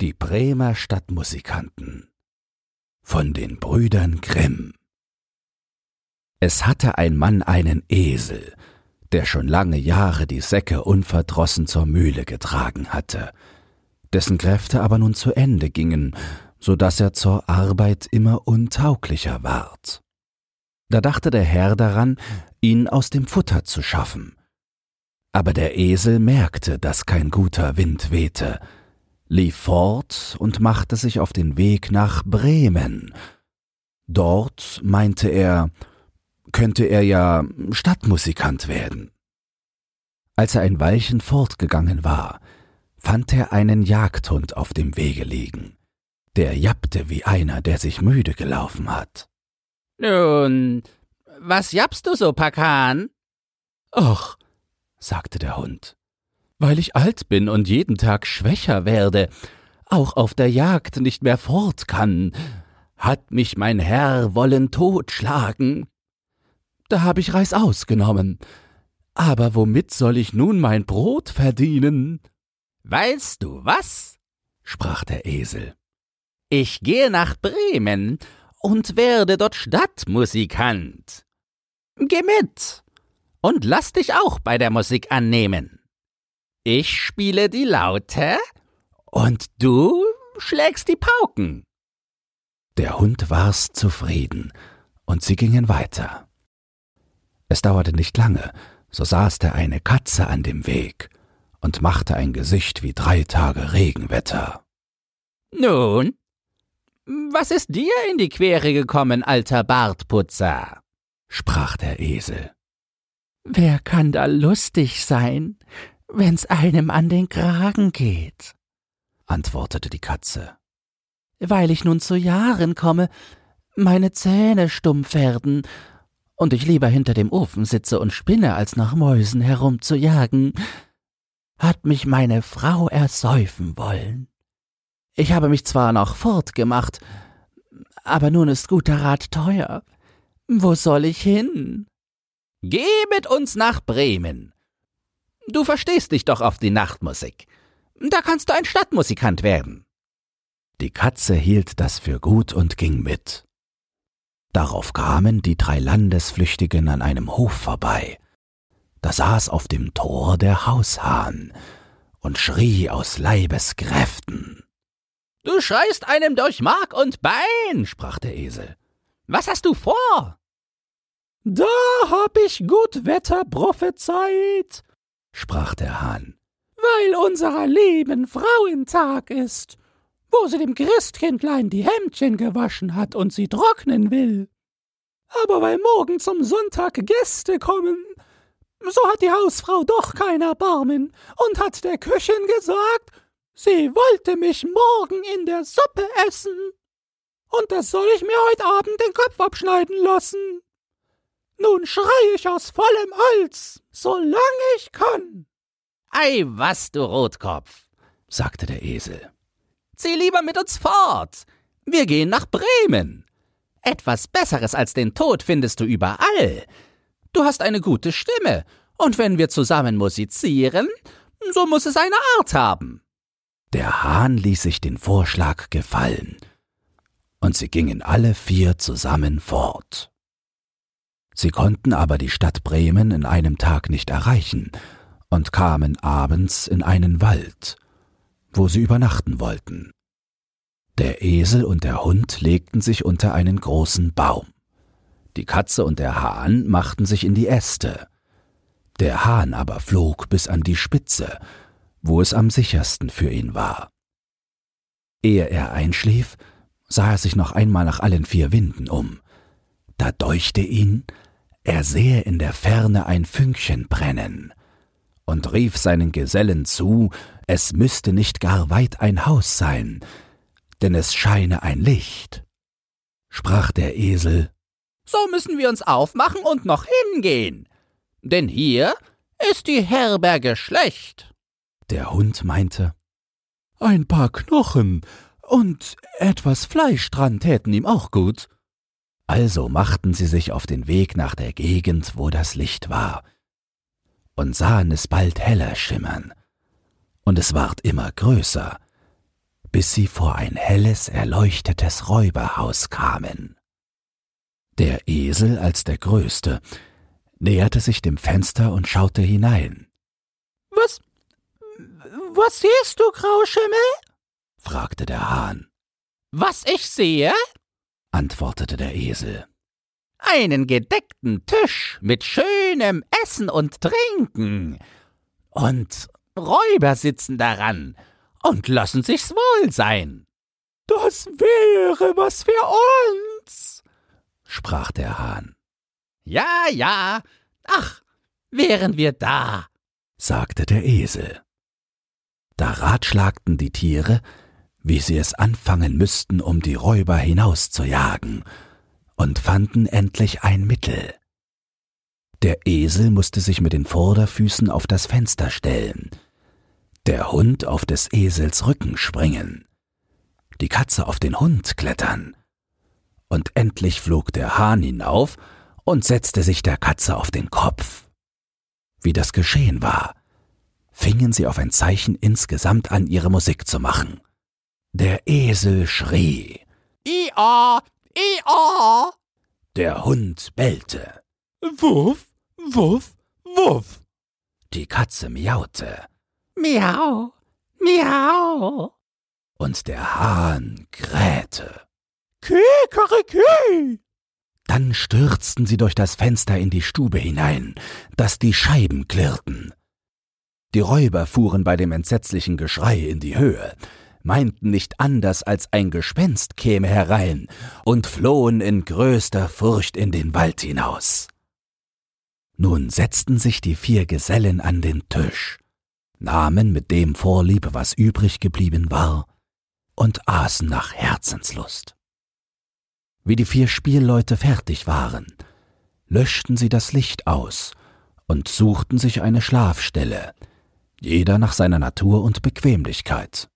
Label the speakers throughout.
Speaker 1: Die Bremer Stadtmusikanten von den Brüdern Grimm Es hatte ein Mann einen Esel, der schon lange Jahre die Säcke unverdrossen zur Mühle getragen hatte, dessen Kräfte aber nun zu Ende gingen, so dass er zur Arbeit immer untauglicher ward. Da dachte der Herr daran, ihn aus dem Futter zu schaffen. Aber der Esel merkte, dass kein guter Wind wehte, lief fort und machte sich auf den Weg nach Bremen. Dort, meinte er, könnte er ja Stadtmusikant werden. Als er ein Weilchen fortgegangen war, fand er einen Jagdhund auf dem Wege liegen. Der jappte wie einer, der sich müde gelaufen hat.
Speaker 2: Nun, was jappst du so, Pakan?
Speaker 1: Ach, sagte der Hund, weil ich alt bin und jeden Tag schwächer werde, auch auf der Jagd nicht mehr fort kann, hat mich mein Herr wollen totschlagen. Da hab ich Reißaus genommen. Aber womit soll ich nun mein Brot verdienen?
Speaker 2: Weißt du was?
Speaker 1: sprach der Esel.
Speaker 2: Ich gehe nach Bremen und werde dort Stadtmusikant. Geh mit und lass dich auch bei der Musik annehmen. Ich spiele die Laute und du schlägst die Pauken.
Speaker 1: Der Hund war's zufrieden, und sie gingen weiter. Es dauerte nicht lange, so saß der eine Katze an dem Weg und machte ein Gesicht wie drei Tage Regenwetter.
Speaker 2: Nun, was ist dir in die Quere gekommen, alter Bartputzer?
Speaker 1: sprach der Esel.
Speaker 3: Wer kann da lustig sein, wenn's einem an den Kragen geht?
Speaker 1: antwortete die Katze.
Speaker 3: Weil ich nun zu Jahren komme, meine Zähne stumpf werden und ich lieber hinter dem Ofen sitze und spinne, als nach Mäusen herumzujagen, hat mich meine Frau ersäufen wollen. Ich habe mich zwar noch fortgemacht, aber nun ist guter Rat teuer. Wo soll ich hin?
Speaker 2: Geh mit uns nach Bremen. Du verstehst dich doch auf die Nachtmusik. Da kannst du ein Stadtmusikant werden.
Speaker 1: Die Katze hielt das für gut und ging mit. Darauf kamen die drei Landesflüchtigen an einem Hof vorbei. Da saß auf dem Tor der Haushahn und schrie aus Leibeskräften.
Speaker 2: Du schreist einem durch Mark und Bein, sprach der Esel. Was hast du vor?
Speaker 4: Da hab ich gut Wetter prophezeit,
Speaker 1: sprach der Hahn,
Speaker 4: weil unserer lieben Frauentag ist, wo sie dem Christkindlein die Hemdchen gewaschen hat und sie trocknen will. Aber weil morgen zum Sonntag Gäste kommen, so hat die Hausfrau doch kein Erbarmen und hat der Köchin gesagt, sie wollte mich morgen in der Suppe essen. Und das soll ich mir heut Abend den Kopf abschneiden lassen. Nun schrei ich aus vollem Hals, solange ich kann.
Speaker 2: Ei, was, du Rotkopf,
Speaker 1: sagte der Esel.
Speaker 2: Zieh lieber mit uns fort. Wir gehen nach Bremen. Etwas Besseres als den Tod findest du überall. Du hast eine gute Stimme, und wenn wir zusammen musizieren, so muss es eine Art haben.
Speaker 1: Der Hahn ließ sich den Vorschlag gefallen, und sie gingen alle vier zusammen fort. Sie konnten aber die Stadt Bremen in einem Tag nicht erreichen und kamen abends in einen Wald, wo sie übernachten wollten. Der Esel und der Hund legten sich unter einen großen Baum. Die Katze und der Hahn machten sich in die Äste. Der Hahn aber flog bis an die Spitze, wo es am sichersten für ihn war. Ehe er einschlief, sah er sich noch einmal nach allen vier Winden um. Da deuchte ihn, er sehe in der Ferne ein Fünkchen brennen, und rief seinen Gesellen zu, es müsste nicht gar weit ein Haus sein, denn es scheine ein Licht. Sprach der Esel,
Speaker 2: So müssen wir uns aufmachen und noch hingehen, denn hier ist die Herberge schlecht.
Speaker 1: Der Hund meinte,
Speaker 3: Ein paar Knochen und etwas Fleisch dran täten ihm auch gut.
Speaker 1: Also machten sie sich auf den Weg nach der Gegend, wo das Licht war, und sahen es bald heller schimmern, und es ward immer größer, bis sie vor ein helles, erleuchtetes Räuberhaus kamen. Der Esel als der Größte näherte sich dem Fenster und schaute hinein.
Speaker 4: Was, was siehst du, Grauschimmel?
Speaker 1: fragte der Hahn.
Speaker 2: Was ich sehe?
Speaker 1: Antwortete der Esel.
Speaker 2: Einen gedeckten Tisch mit schönem Essen und Trinken. Und Räuber sitzen daran und lassen sich's wohl sein.
Speaker 4: Das wäre was für uns,
Speaker 1: sprach der Hahn.
Speaker 2: Ja, ja, ach, wären wir da,
Speaker 1: sagte der Esel. Da ratschlagten die Tiere, wie sie es anfangen müssten, um die Räuber hinauszujagen, und fanden endlich ein Mittel. Der Esel musste sich mit den Vorderfüßen auf das Fenster stellen, der Hund auf des Esels Rücken springen, die Katze auf den Hund klettern, und endlich flog der Hahn hinauf und setzte sich der Katze auf den Kopf. Wie das geschehen war, fingen sie auf ein Zeichen insgesamt an, ihre Musik zu machen. Der Esel schrie.
Speaker 2: Ia, ia.
Speaker 1: Der Hund bellte.
Speaker 4: Wuff, wuff, wuff.
Speaker 1: Die Katze miaute.
Speaker 2: Miau, miau.
Speaker 1: Und der Hahn krähte.
Speaker 4: Kikeriki.
Speaker 1: Dann stürzten sie durch das Fenster in die Stube hinein, dass die Scheiben klirrten. Die Räuber fuhren bei dem entsetzlichen Geschrei in die Höhe, meinten nicht anders als ein Gespenst käme herein und flohen in größter Furcht in den Wald hinaus. Nun setzten sich die vier Gesellen an den Tisch, nahmen mit dem Vorlieb, was übrig geblieben war, und aßen nach Herzenslust. Wie die vier Spielleute fertig waren, löschten sie das Licht aus und suchten sich eine Schlafstelle, jeder nach seiner Natur und Bequemlichkeit.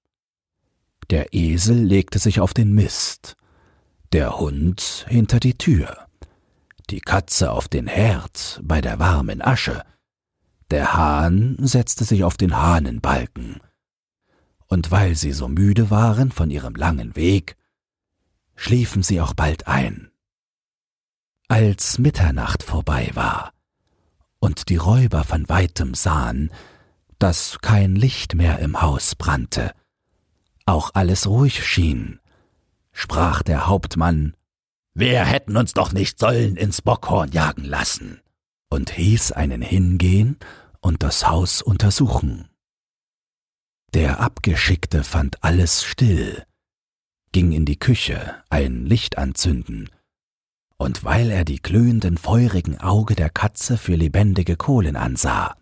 Speaker 1: Der Esel legte sich auf den Mist, der Hund hinter die Tür, die Katze auf den Herd bei der warmen Asche, der Hahn setzte sich auf den Hahnenbalken, und weil sie so müde waren von ihrem langen Weg, schliefen sie auch bald ein. Als Mitternacht vorbei war und die Räuber von weitem sahen, dass kein Licht mehr im Haus brannte, auch alles ruhig schien, sprach der Hauptmann, Wir hätten uns doch nicht sollen ins Bockhorn jagen lassen, und hieß einen hingehen und das Haus untersuchen. Der Abgeschickte fand alles still, ging in die Küche ein Licht anzünden, und weil er die glühenden feurigen Auge der Katze für lebendige Kohlen ansah,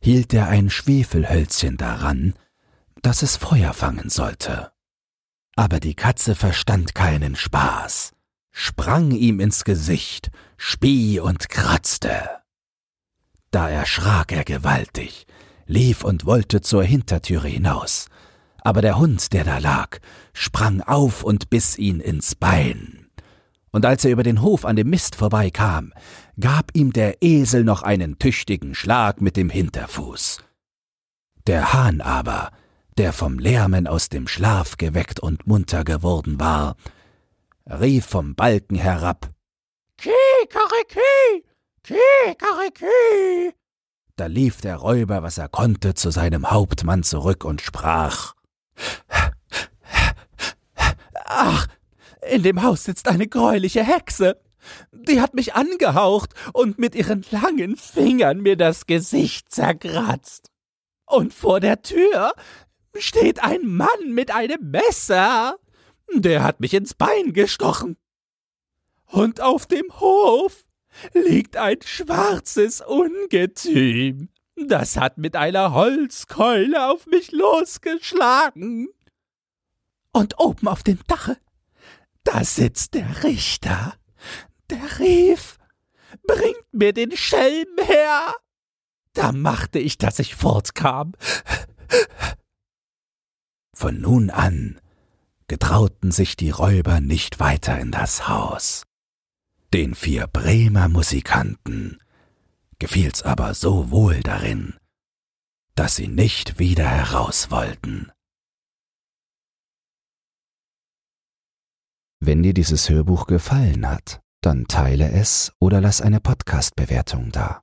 Speaker 1: hielt er ein Schwefelhölzchen daran, dass es Feuer fangen sollte. Aber die Katze verstand keinen Spaß, sprang ihm ins Gesicht, spie und kratzte. Da erschrak er gewaltig, lief und wollte zur Hintertüre hinaus, aber der Hund, der da lag, sprang auf und biss ihn ins Bein. Und als er über den Hof an dem Mist vorbeikam, gab ihm der Esel noch einen tüchtigen Schlag mit dem Hinterfuß. Der Hahn aber, der vom Lärmen aus dem Schlaf geweckt und munter geworden war, rief vom Balken herab
Speaker 4: Kikeriki, Kikeriki.
Speaker 1: Da lief der Räuber, was er konnte, zu seinem Hauptmann zurück und sprach
Speaker 4: Ach, in dem Haus sitzt eine greuliche Hexe. Die hat mich angehaucht und mit ihren langen Fingern mir das Gesicht zerkratzt. Und vor der Tür steht ein Mann mit einem Messer. Der hat mich ins Bein gestochen. Und auf dem Hof liegt ein schwarzes Ungetüm. Das hat mit einer Holzkeule auf mich losgeschlagen. Und oben auf dem Dache, da sitzt der Richter. Der rief, bringt mir den Schelm her. Da machte ich, dass ich fortkam.
Speaker 1: Von nun an getrauten sich die Räuber nicht weiter in das Haus. Den vier Bremer Musikanten gefiel's aber so wohl darin, dass sie nicht wieder heraus wollten. Wenn dir dieses Hörbuch gefallen hat, dann teile es oder lass eine Podcast-Bewertung da.